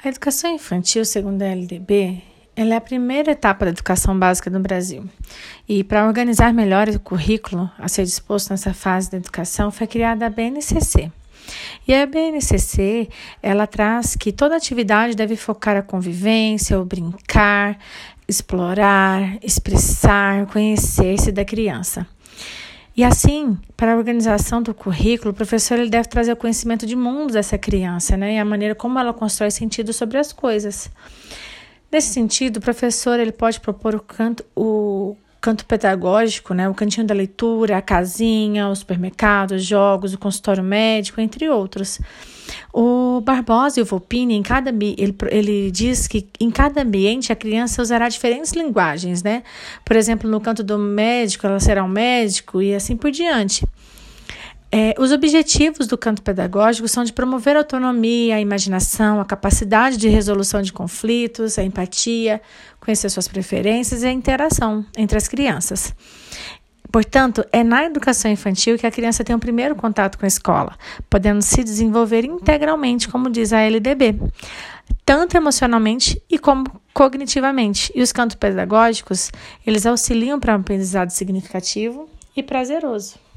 A educação infantil, segundo a LDB, ela é a primeira etapa da educação básica no Brasil. E para organizar melhor o currículo a ser disposto nessa fase da educação, foi criada a BNCC. E a BNCC, ela traz que toda atividade deve focar a convivência, o brincar, explorar, expressar, conhecer-se da criança. E assim, para a organização do currículo, o professor ele deve trazer o conhecimento de mundo dessa criança, né? E a maneira como ela constrói sentido sobre as coisas. Nesse sentido, o professor ele pode propor o canto, o canto pedagógico, né? O cantinho da leitura, a casinha, o supermercado, os jogos, o consultório médico, entre outros. O Barbosa e o Volpini, em cada, ele, ele diz que em cada ambiente a criança usará diferentes linguagens, né? Por exemplo, no canto do médico, ela será um médico e assim por diante. É, os objetivos do canto pedagógico são de promover a autonomia, a imaginação, a capacidade de resolução de conflitos, a empatia, conhecer suas preferências e a interação entre as crianças. Portanto, é na educação infantil que a criança tem o primeiro contato com a escola, podendo se desenvolver integralmente, como diz a LDB, tanto emocionalmente e como cognitivamente. E os cantos pedagógicos, eles auxiliam para um aprendizado significativo e prazeroso.